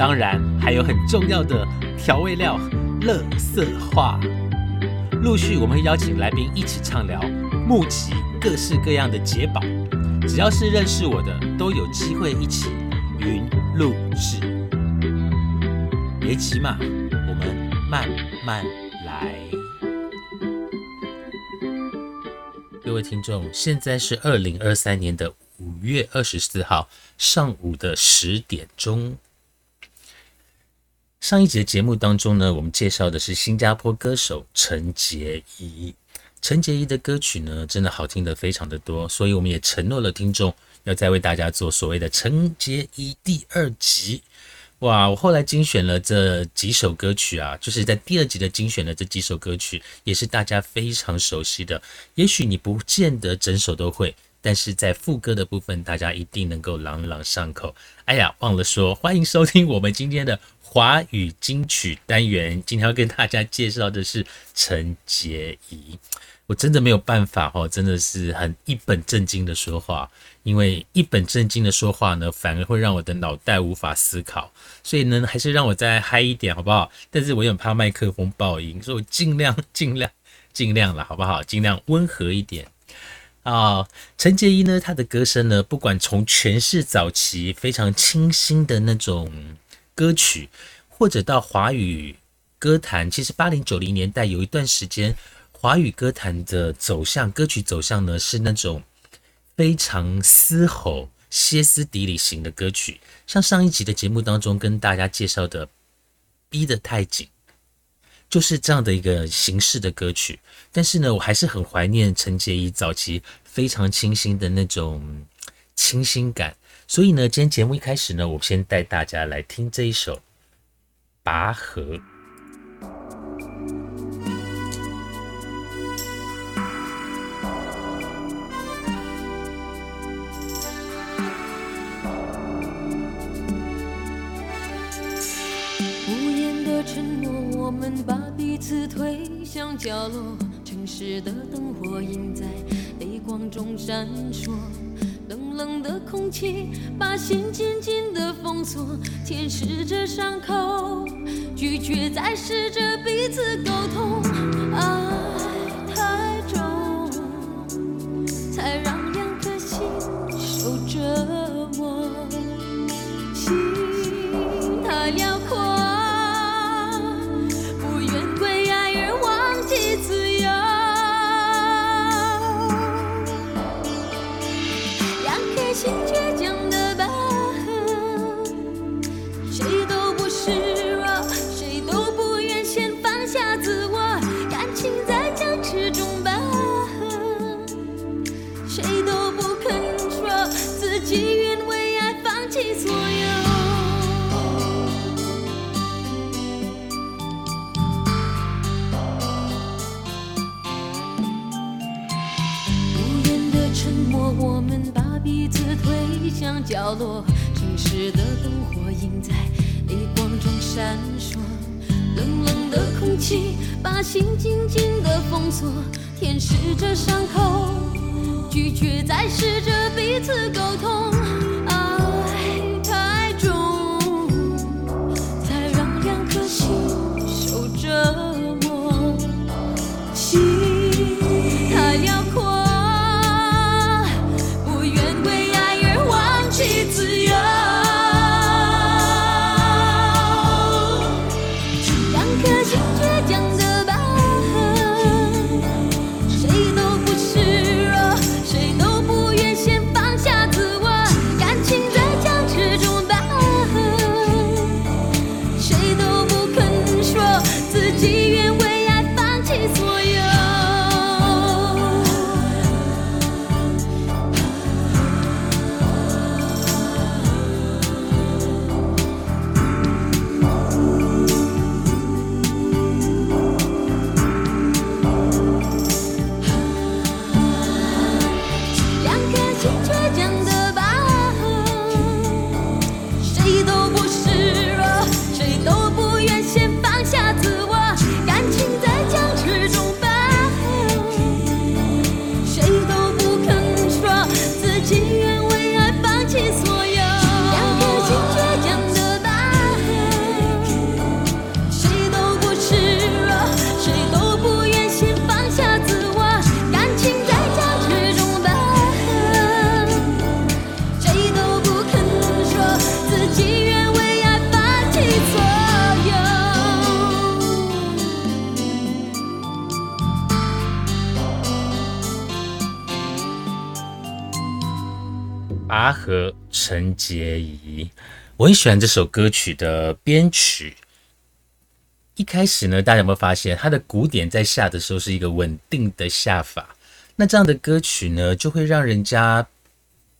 当然还有很重要的调味料——乐色话。陆续我们会邀请来宾一起畅聊，募集各式各样的解宝。只要是认识我的，都有机会一起云录制。别急嘛，我们慢慢来。各位听众，现在是二零二三年的五月二十四号上午的十点钟。上一节节目当中呢，我们介绍的是新加坡歌手陈洁仪。陈洁仪的歌曲呢，真的好听的非常的多，所以我们也承诺了听众，要再为大家做所谓的陈洁仪第二集。哇，我后来精选了这几首歌曲啊，就是在第二集的精选的这几首歌曲，也是大家非常熟悉的。也许你不见得整首都会，但是在副歌的部分，大家一定能够朗朗上口。哎呀，忘了说，欢迎收听我们今天的。华语金曲单元，今天要跟大家介绍的是陈洁仪。我真的没有办法哦，真的是很一本正经的说话，因为一本正经的说话呢，反而会让我的脑袋无法思考。所以呢，还是让我再嗨一点好不好？但是我有点怕麦克风爆音，所以我尽量 尽量尽量了，好不好？尽量温和一点啊。陈洁仪呢，她的歌声呢，不管从诠释早期非常清新的那种。歌曲，或者到华语歌坛，其实八零九零年代有一段时间，华语歌坛的走向，歌曲走向呢是那种非常嘶吼、歇斯底里型的歌曲。像上一集的节目当中跟大家介绍的《逼得太紧》，就是这样的一个形式的歌曲。但是呢，我还是很怀念陈洁仪早期非常清新的那种清新感。所以呢，今天节目一开始呢，我先带大家来听这一首《拔河》。无言的承诺，我们把彼此推向角落。城市的灯火映在泪光中闪烁。冷冷的空气把心紧紧的封锁，舔舐着伤口，拒绝再试着彼此沟通。啊回向角落，城市的灯火映在泪光中闪烁。冷冷的空气把心紧紧的封锁，舔舐着伤口，拒绝再试着彼此沟通。我很喜欢这首歌曲的编曲。一开始呢，大家有没有发现它的鼓点在下的时候是一个稳定的下法？那这样的歌曲呢，就会让人家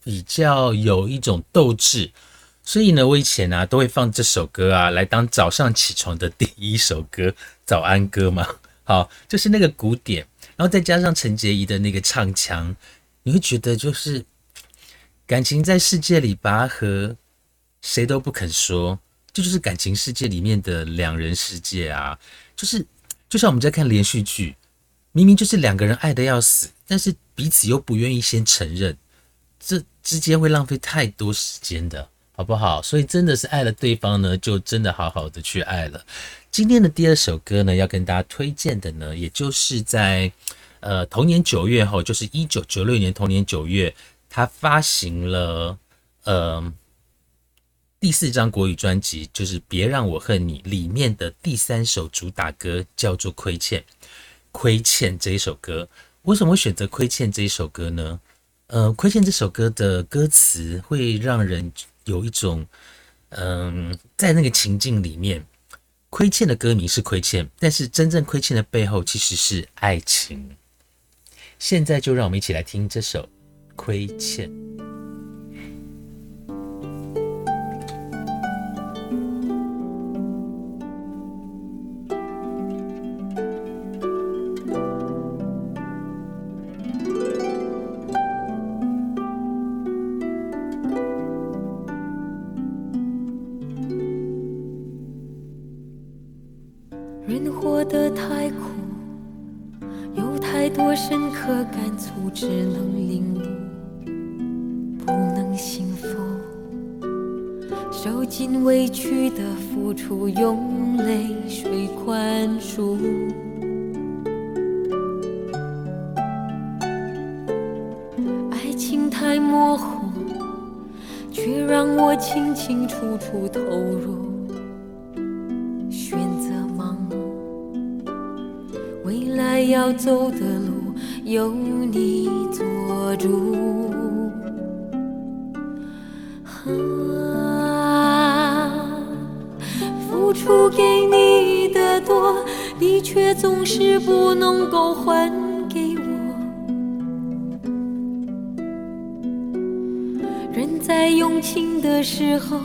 比较有一种斗志。所以呢，我以前啊都会放这首歌啊来当早上起床的第一首歌，早安歌嘛。好，就是那个鼓点，然后再加上陈洁仪的那个唱腔，你会觉得就是感情在世界里拔河，谁都不肯说，这就是感情世界里面的两人世界啊。就是就像我们在看连续剧，明明就是两个人爱的要死，但是彼此又不愿意先承认，这之间会浪费太多时间的。好不好？所以真的是爱了对方呢，就真的好好的去爱了。今天的第二首歌呢，要跟大家推荐的呢，也就是在呃同年九月后，就是一九九六年同年九月，他发行了呃第四张国语专辑，就是《别让我恨你》里面的第三首主打歌，叫做《亏欠》。亏欠这一首歌，为什么会选择《亏欠》这一首歌呢？呃，《亏欠》这首歌的歌词会让人。有一种，嗯，在那个情境里面，亏欠的歌名是亏欠，但是真正亏欠的背后其实是爱情。现在就让我们一起来听这首《亏欠》。要走的路由你做主。啊，付出给你的多，你却总是不能够还给我。人在用情的时候，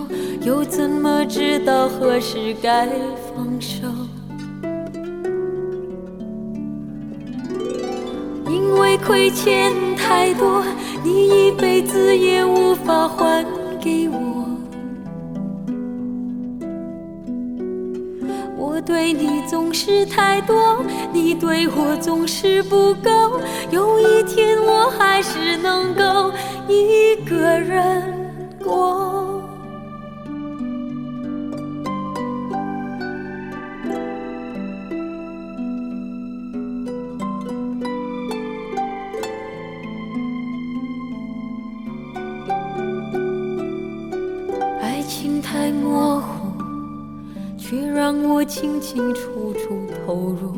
又怎么知道何时该放手？欠太多，你一辈子也无法还给我。我对你总是太多，你对我总是不够。有一天，我还是能够一个人过。清清楚楚投入，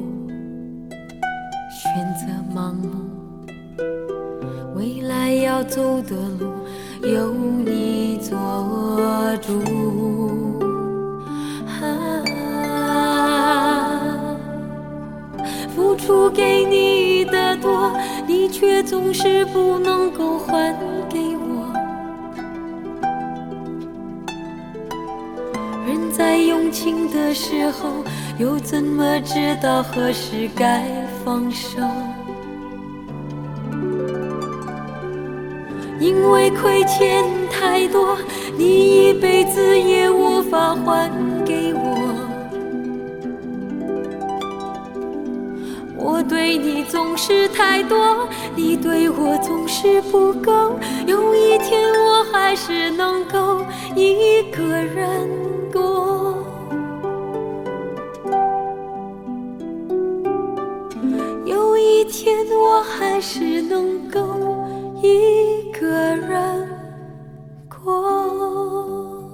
选择盲目，未来要走的时候，又怎么知道何时该放手？因为亏欠太多，你一辈子也无法还给我。我对你总是太多，你对我总是不够。有一天，我还是能够一个人。还是能够一个人过。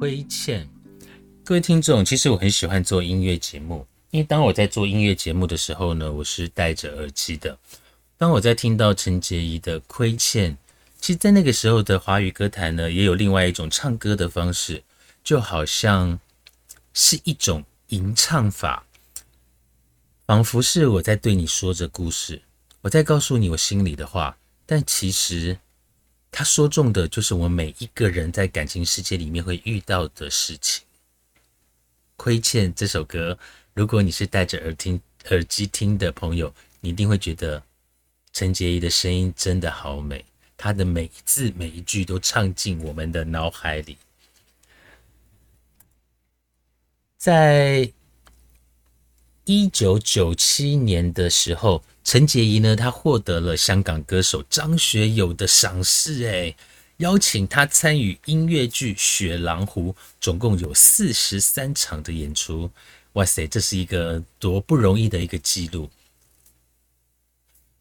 亏欠，各位听众，其实我很喜欢做音乐节目，因为当我在做音乐节目的时候呢，我是戴着耳机的。当我在听到陈洁仪的《亏欠》，其实，在那个时候的华语歌坛呢，也有另外一种唱歌的方式，就好像是一种吟唱法，仿佛是我在对你说着故事，我在告诉你我心里的话，但其实他说中的就是我们每一个人在感情世界里面会遇到的事情。《亏欠》这首歌，如果你是戴着耳听耳机听的朋友，你一定会觉得。陈洁仪的声音真的好美，她的每一字每一句都唱进我们的脑海里。在一九九七年的时候，陈洁仪呢，她获得了香港歌手张学友的赏识，哎，邀请她参与音乐剧《雪狼湖》，总共有四十三场的演出。哇塞，这是一个多不容易的一个记录。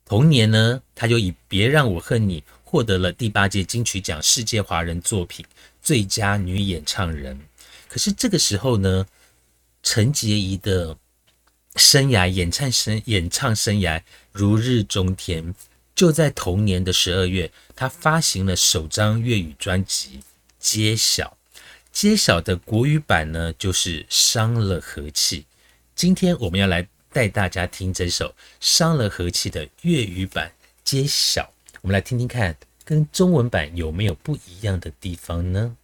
同年呢，他就以《别让我恨你》获得了第八届金曲奖世界华人作品最佳女演唱人。可是这个时候呢，陈洁仪的生涯演唱生演唱生涯如日中天。就在同年的十二月，她发行了首张粤语专辑《揭晓》，揭晓的国语版呢就是《伤了和气》。今天我们要来。带大家听这首伤了和气的粤语版揭晓，我们来听听看，跟中文版有没有不一样的地方呢？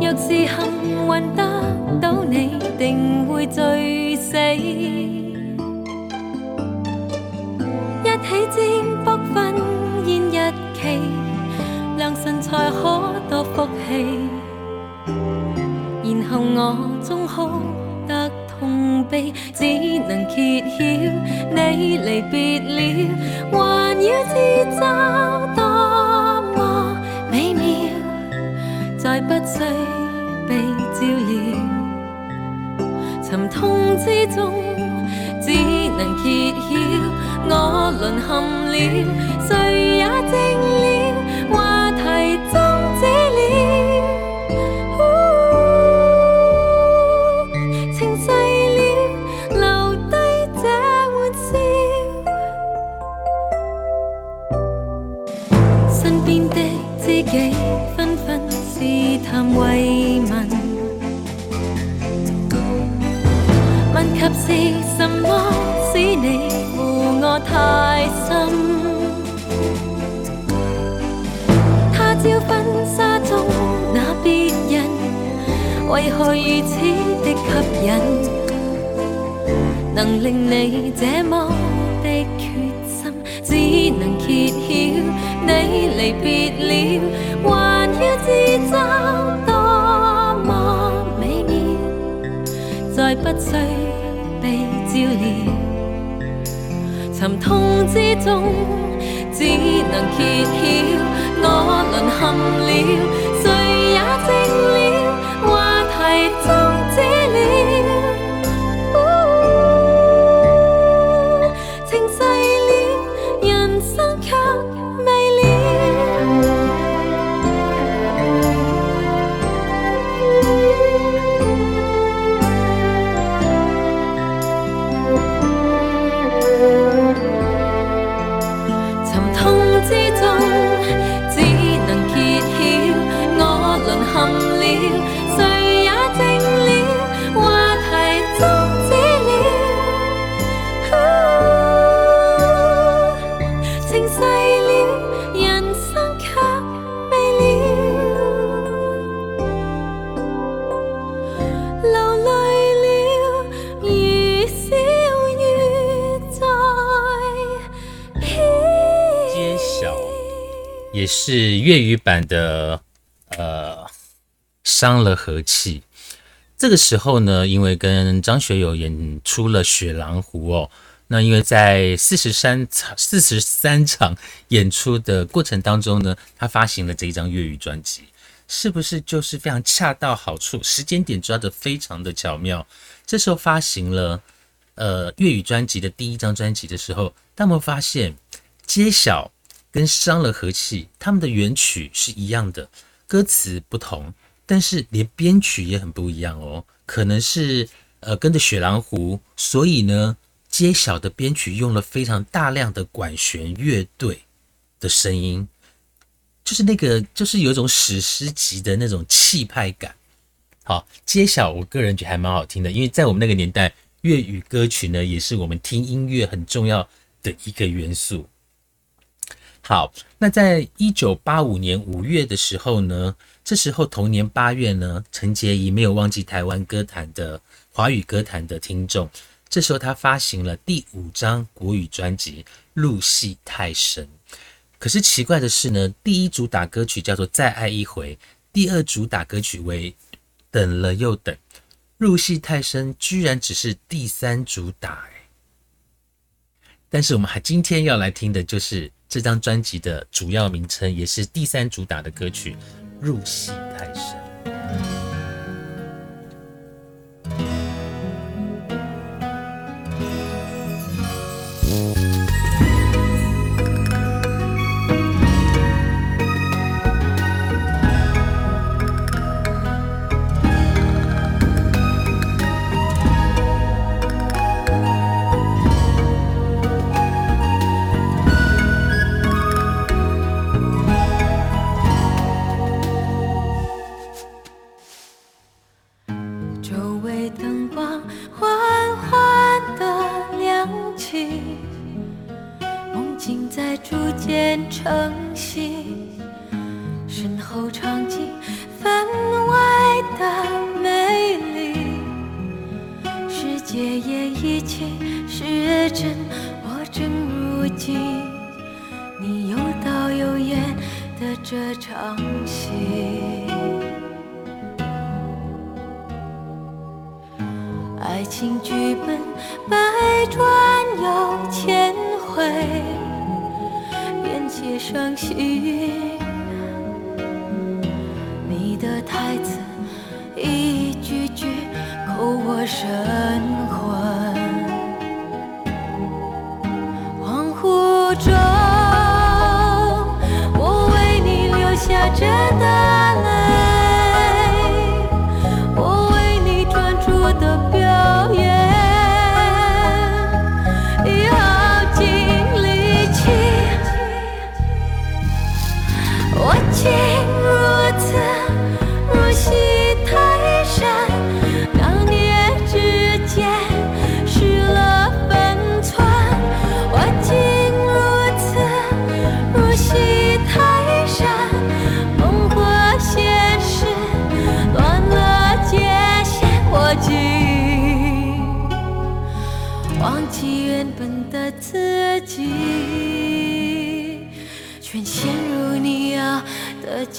若是幸运得到你，定会醉死。一起占卜婚宴日期，良辰才可多福气。然后我终哭得痛悲，只能揭晓你离别了，还要自责。爱不需被照耀沉痛之中只能揭晓我沦陷了谁也是什么使你负我太深？他朝婚纱中那别人，为何如此的吸引？能令你这么的决心，只能揭晓你离别了，还要自责多么美妙，再不需。沉痛之中，只能揭晓我沦陷了，谁也静了。话题也是粤语版的呃伤了和气。这个时候呢，因为跟张学友演出了《雪狼湖》哦，那因为在四十三场四十三场演出的过程当中呢，他发行了这一张粤语专辑，是不是就是非常恰到好处，时间点抓得非常的巧妙？这时候发行了呃粤语专辑的第一张专辑的时候，他们发现揭晓跟伤了和气，他们的原曲是一样的，歌词不同。但是连编曲也很不一样哦，可能是呃跟着雪狼湖，所以呢，揭晓的编曲用了非常大量的管弦乐队的声音，就是那个就是有一种史诗级的那种气派感。好，揭晓我个人觉得还蛮好听的，因为在我们那个年代，粤语歌曲呢也是我们听音乐很重要的一个元素。好，那在一九八五年五月的时候呢？这时候，同年八月呢，陈洁仪没有忘记台湾歌坛的华语歌坛的听众。这时候，他发行了第五张国语专辑《入戏太深》。可是奇怪的是呢，第一主打歌曲叫做《再爱一回》，第二主打歌曲为《等了又等》，《入戏太深》居然只是第三主打哎。但是我们还今天要来听的就是这张专辑的主要名称，也是第三主打的歌曲。入戏太深。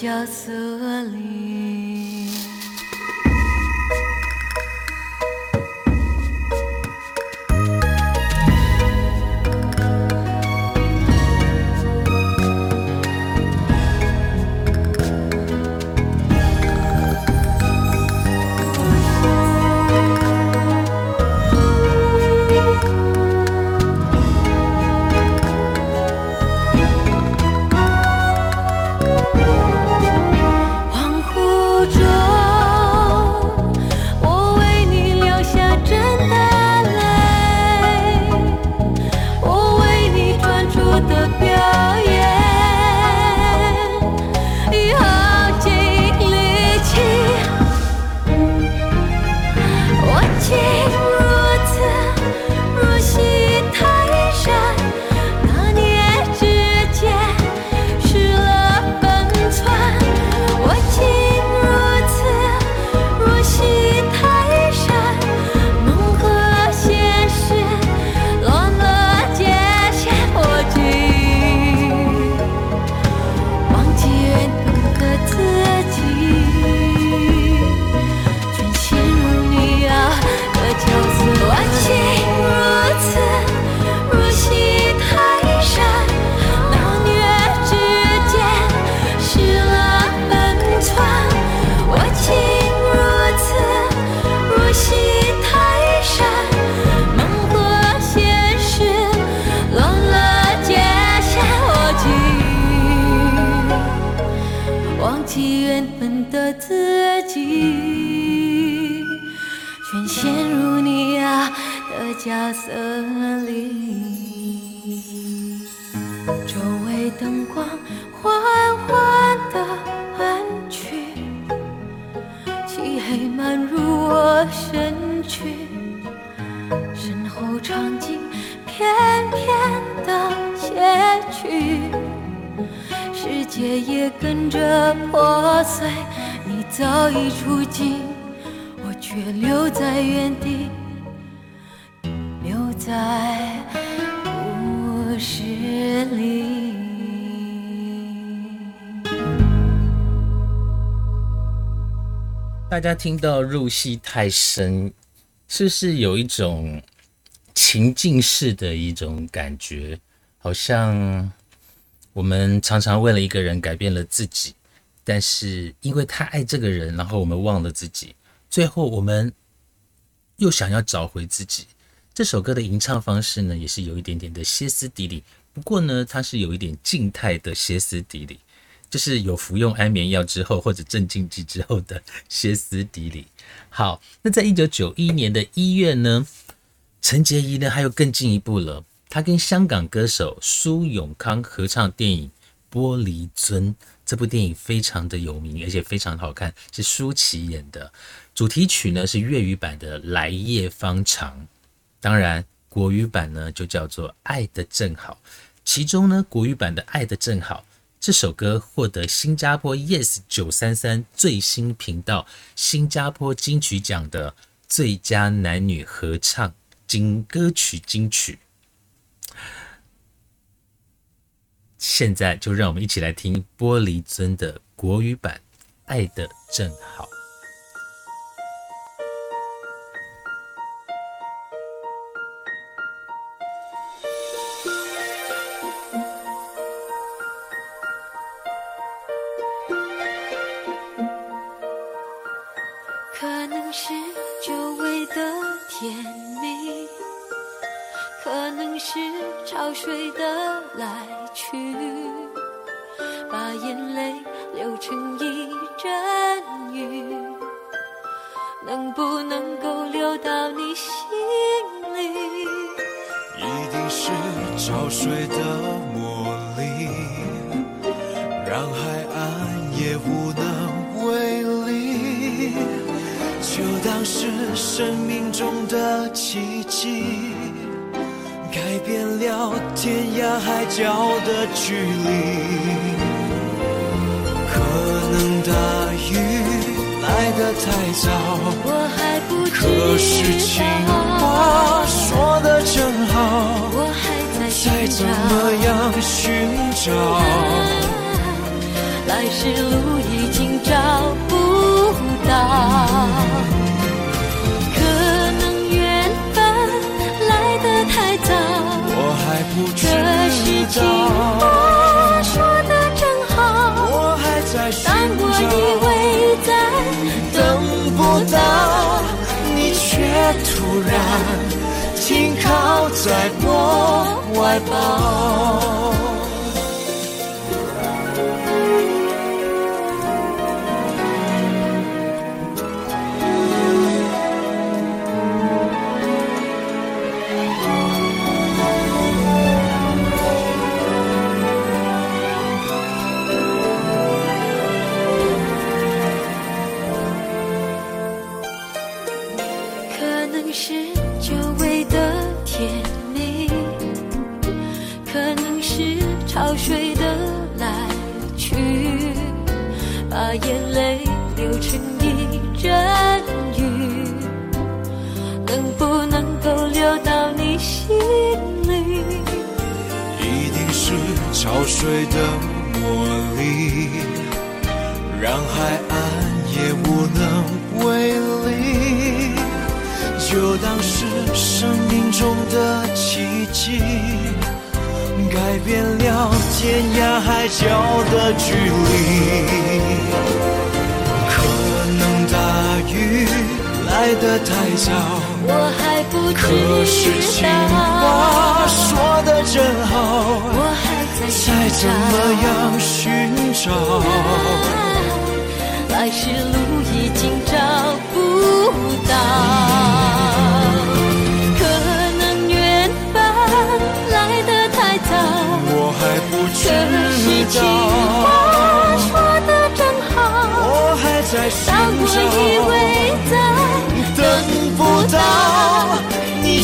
角色里。角色里。周围灯光缓缓的暗去，漆黑漫入我身躯，身后场景片片的写去。世界也跟着破碎，你早已出境，我却留在原地，在故事里。大家听到入戏太深，是不是有一种情境式的一种感觉？好像我们常常为了一个人改变了自己，但是因为太爱这个人，然后我们忘了自己，最后我们又想要找回自己。这首歌的吟唱方式呢，也是有一点点的歇斯底里，不过呢，它是有一点静态的歇斯底里。就是有服用安眠药之后或者镇静剂之后的歇斯底里。好，那在一九九一年的一月呢，陈洁仪呢还有更进一步了，她跟香港歌手苏永康合唱电影《玻璃樽》。这部电影非常的有名，而且非常好看，是舒淇演的。主题曲呢是粤语版的《来夜方长》，当然国语版呢就叫做《爱的正好》。其中呢国语版的《爱的正好》。这首歌获得新加坡 Yes 九三三最新频道新加坡金曲奖的最佳男女合唱金歌曲金曲。现在就让我们一起来听玻璃樽的国语版《爱的正好》。能是久违的甜蜜，可能是潮水的来去，把眼泪流成一阵雨，能不能够流到你心里？一定是潮水的魔力，让海岸也无能。就当是生命中的奇迹，改变了天涯海角的距离。可能大雨来得太早。我还不可是情话说的真好，我还在再怎。么样寻找，来时路已经找不早，我还不知可是情，话说的真好，我还在寻当我以，为再等不到，你却突然停靠在我怀抱。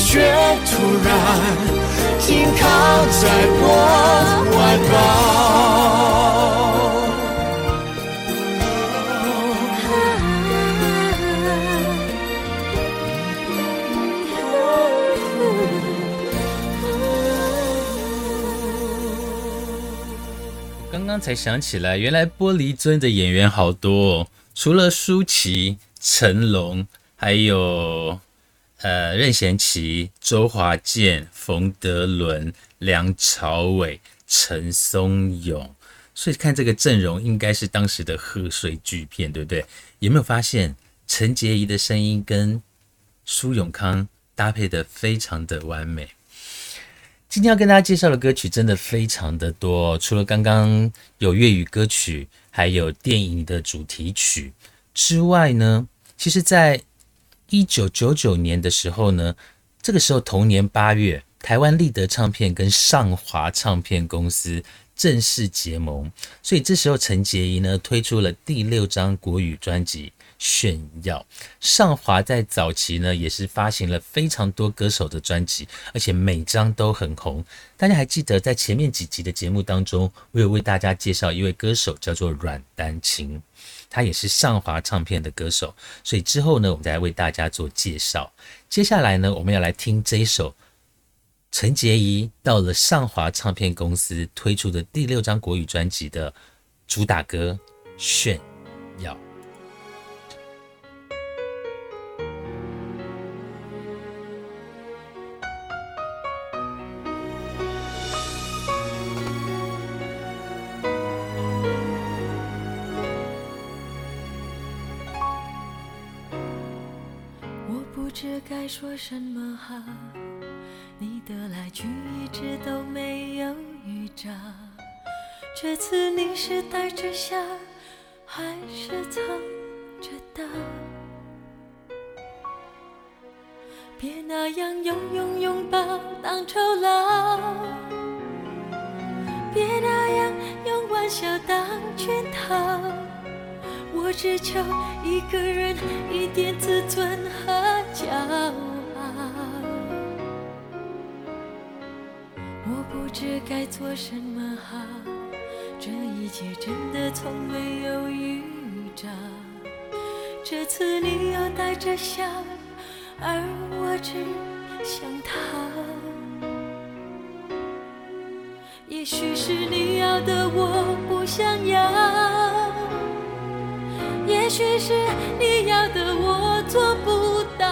却突然停靠在我怀抱。刚刚才想起来，原来玻璃樽的演员好多哦，除了舒淇、成龙，还有呃任贤齐、周华健、冯德伦、梁朝伟、陈松勇，所以看这个阵容，应该是当时的贺岁巨片，对不对？有没有发现陈洁仪的声音跟苏永康搭配的非常的完美？今天要跟大家介绍的歌曲真的非常的多、除了刚刚有粤语歌曲，还有电影的主题曲之外呢，其实，在一九九九年的时候呢，这个时候同年八月，台湾立德唱片跟上华唱片公司正式结盟，所以这时候陈洁仪呢推出了第六张国语专辑。炫耀，上华在早期呢也是发行了非常多歌手的专辑，而且每张都很红。大家还记得在前面几集的节目当中，我有为大家介绍一位歌手叫做阮丹青，他也是上华唱片的歌手。所以之后呢，我们再来为大家做介绍。接下来呢，我们要来听这一首陈洁仪到了上华唱片公司推出的第六张国语专辑的主打歌《炫耀》。说什么好，你的来去一直都没有预兆。这次你是带着笑，还是藏着刀？别那样用拥拥抱当酬劳，别那样用玩笑当圈套。我只求一个人一点自尊和骄傲。我不知该做什么好，这一切真的从没有预兆。这次你要带着笑，而我只想逃。也许是你要的我不想要。也许是你要的我做不到，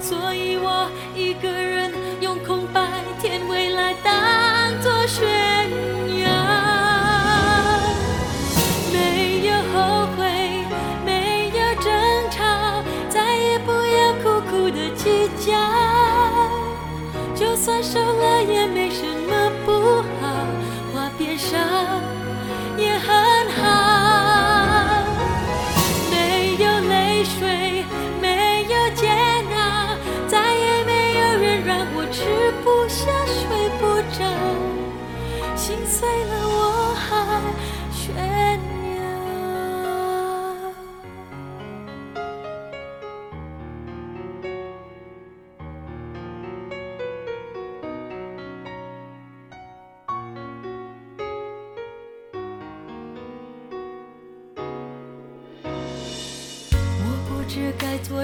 所以我一个人用空白填未来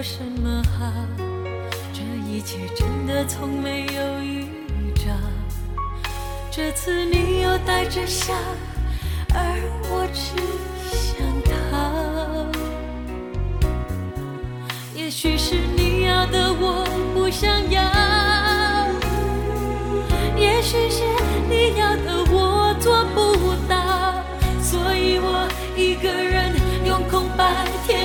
说什么好，这一切真的从没有预兆。这次你又带着笑，而我只想逃。也许是你要的我不想要，也许是你要的我做不到，所以我一个人用空白天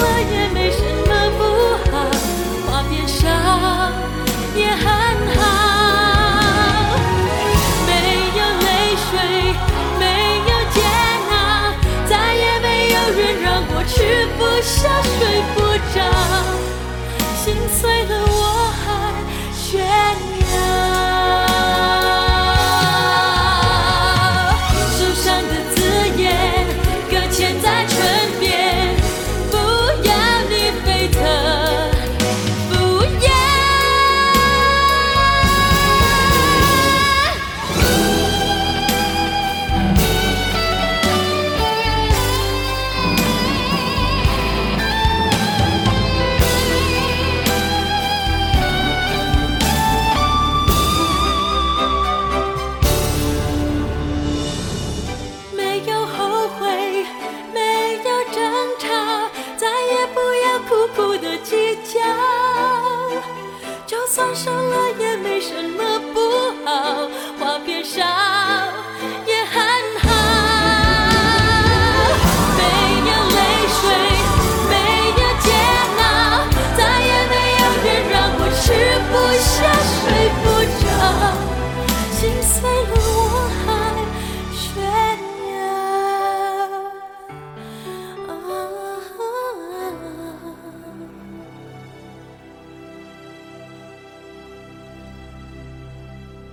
了也没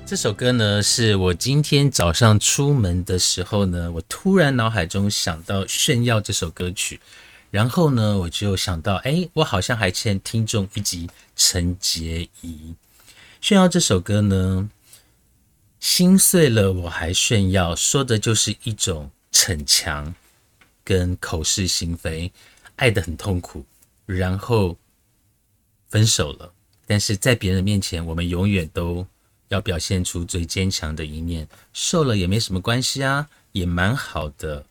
这首歌呢，是我今天早上出门的时候呢，我突然脑海中想到《炫耀》这首歌曲，然后呢，我就想到，哎，我好像还欠听众一集陈洁仪。《炫耀》这首歌呢，心碎了我还炫耀，说的就是一种逞强跟口是心非，爱得很痛苦，然后分手了，但是在别人面前，我们永远都要表现出最坚强的一面，瘦了也没什么关系啊，也蛮好的。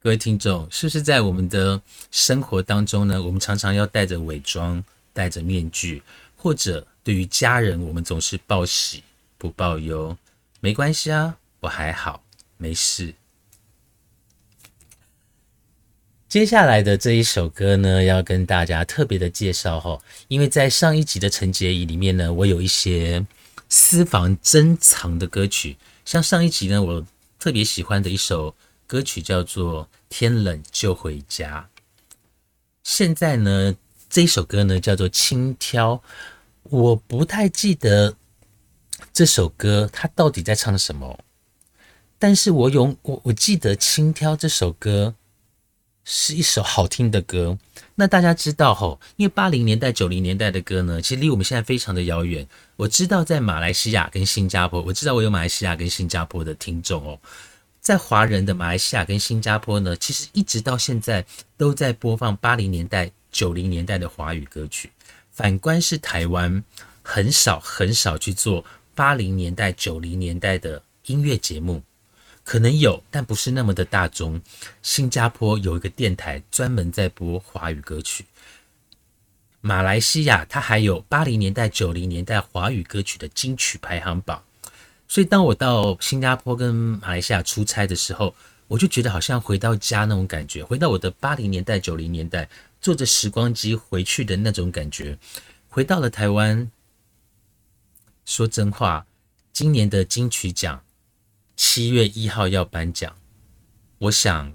各位听众，是不是在我们的生活当中呢？我们常常要戴着伪装，戴着面具，或者对于家人，我们总是报喜不报忧，没关系啊，我还好，没事。接下来的这一首歌呢，要跟大家特别的介绍哈，因为在上一集的陈洁仪里面呢，我有一些私房珍藏的歌曲，像上一集呢，我特别喜欢的一首歌曲叫做《天冷就回家》。现在呢，这一首歌呢叫做《轻佻》，我不太记得这首歌它到底在唱什么，但是我有我我记得《轻佻》这首歌是一首好听的歌。那大家知道吼，因为八零年代、九零年代的歌呢，其实离我们现在非常的遥远。我知道在马来西亚跟新加坡，我知道我有马来西亚跟新加坡的听众哦。在华人的马来西亚跟新加坡呢，其实一直到现在都在播放八零年代、九零年代的华语歌曲。反观是台湾，很少很少去做八零年代、九零年代的音乐节目，可能有，但不是那么的大众。新加坡有一个电台专门在播华语歌曲，马来西亚它还有八零年代、九零年代华语歌曲的金曲排行榜。所以当我到新加坡跟马来西亚出差的时候，我就觉得好像回到家那种感觉，回到我的八零年代、九零年代，坐着时光机回去的那种感觉。回到了台湾，说真话，今年的金曲奖七月一号要颁奖，我想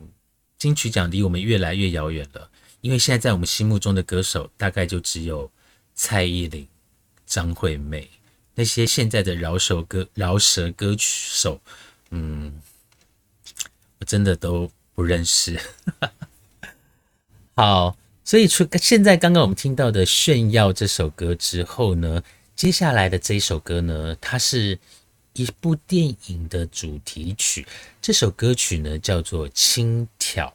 金曲奖离我们越来越遥远了，因为现在在我们心目中的歌手大概就只有蔡依林、张惠妹。那些现在的饶舌歌饶舌歌曲手，嗯，我真的都不认识。好，所以除现在刚刚我们听到的《炫耀》这首歌之后呢，接下来的这一首歌呢，它是一部电影的主题曲。这首歌曲呢叫做《轻佻》。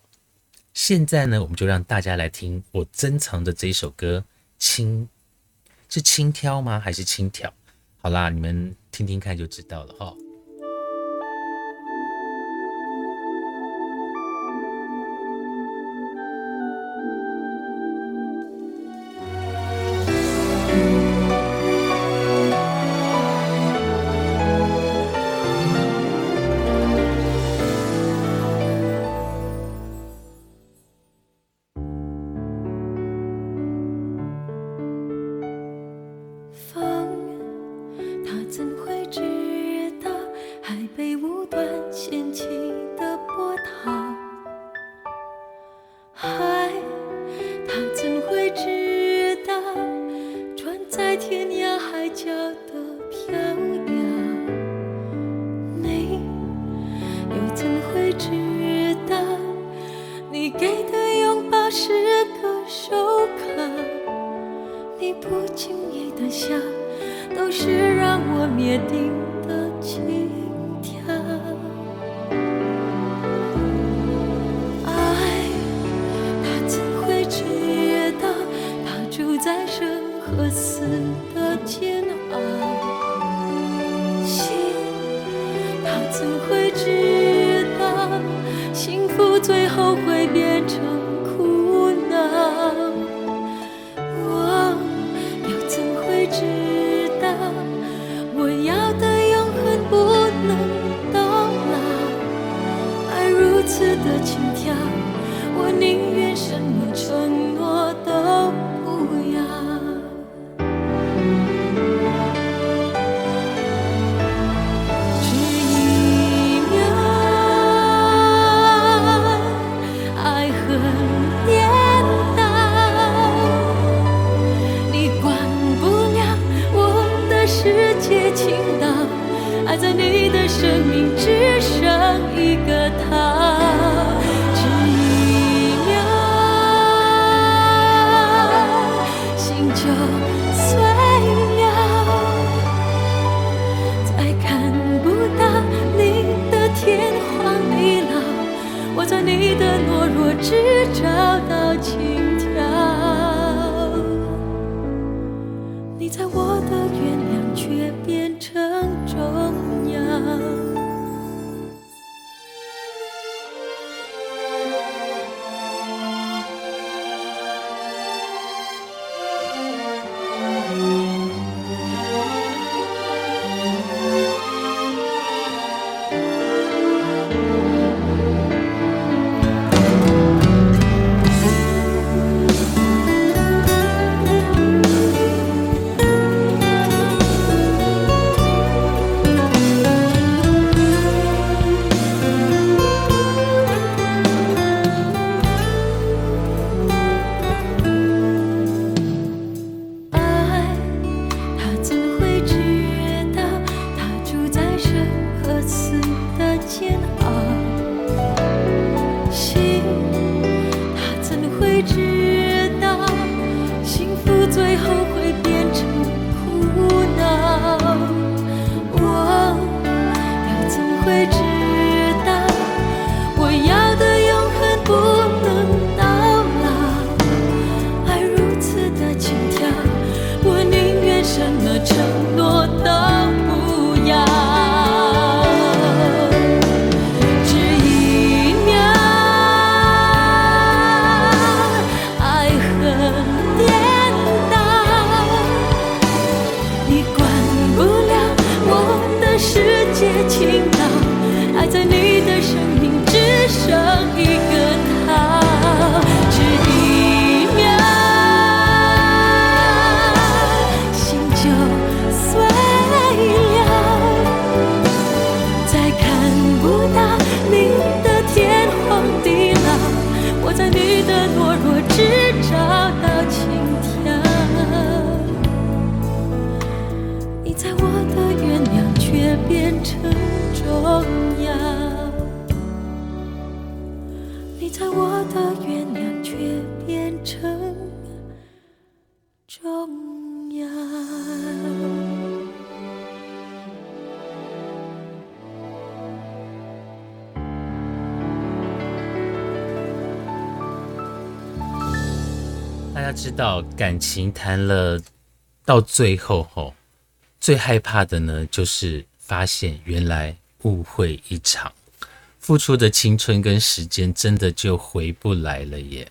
现在呢，我们就让大家来听我珍藏的这一首歌，轻是轻佻吗？还是轻佻？好啦，你们听听看就知道了哈。怎会知？我的原谅却变成重要大家知道感情谈了到最后后最害怕的呢就是发现原来误会一场。付出的青春跟时间真的就回不来了耶，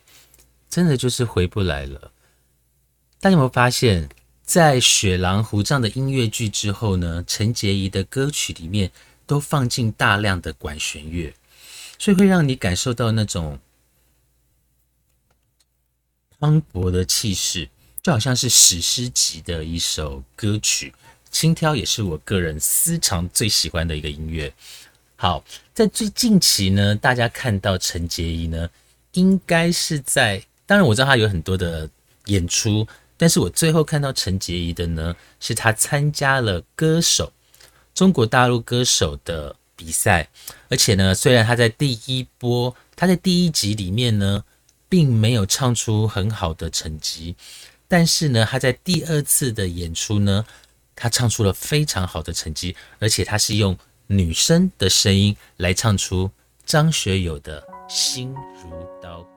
真的就是回不来了。大家有没有发现，在《雪狼湖》这样的音乐剧之后呢，陈洁仪的歌曲里面都放进大量的管弦乐，所以会让你感受到那种磅礴的气势，就好像是史诗级的一首歌曲。轻挑也是我个人私藏最喜欢的一个音乐。好，在最近期呢，大家看到陈洁仪呢，应该是在，当然我知道她有很多的演出，但是我最后看到陈洁仪的呢，是她参加了歌手中国大陆歌手的比赛，而且呢，虽然她在第一波，她在第一集里面呢，并没有唱出很好的成绩，但是呢，她在第二次的演出呢。他唱出了非常好的成绩，而且他是用女生的声音来唱出张学友的《心如刀割。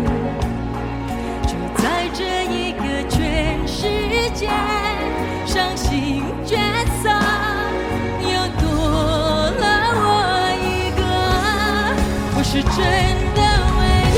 界伤心角色。又多了我一个，我是真的为你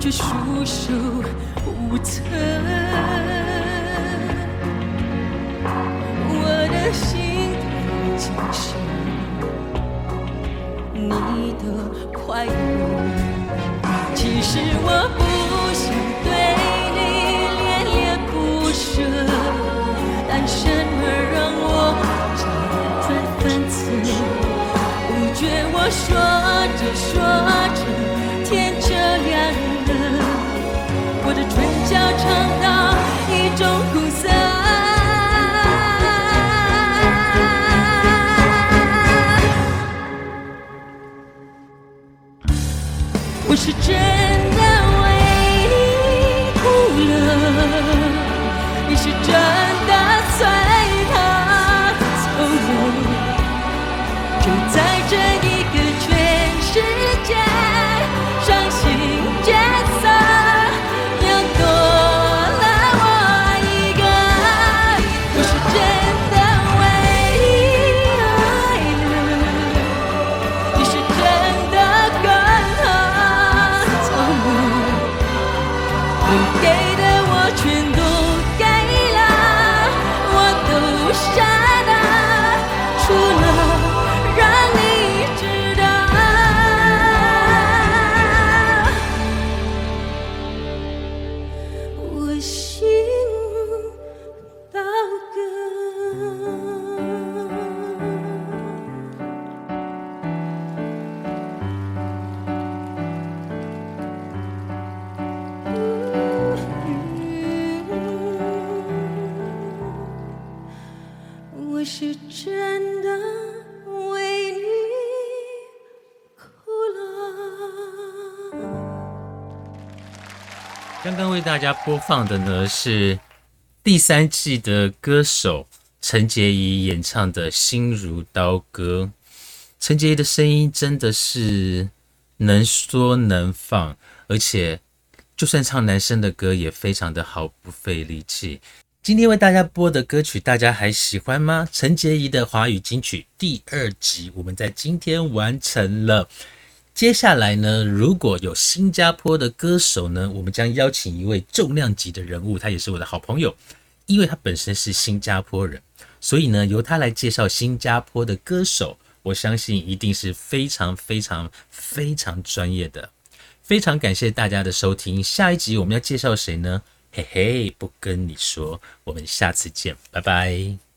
却束手无策。我的心痛竟是你的快乐。其实我不想对你恋恋不舍，但什么让我辗转反侧？不觉我说着说着，尝到一种苦涩。我是真的为大家播放的呢是第三季的歌手陈洁仪演唱的《心如刀割》。陈洁仪的声音真的是能说能放，而且就算唱男生的歌也非常的毫不费力气。今天为大家播的歌曲，大家还喜欢吗？陈洁仪的华语金曲第二集，我们在今天完成了。接下来呢，如果有新加坡的歌手呢，我们将邀请一位重量级的人物，他也是我的好朋友，因为他本身是新加坡人，所以呢，由他来介绍新加坡的歌手。我相信一定是非常非常非常专业的，非常感谢大家的收听。下一集我们要介绍谁呢？嘿嘿，不跟你说，我们下次见，拜拜。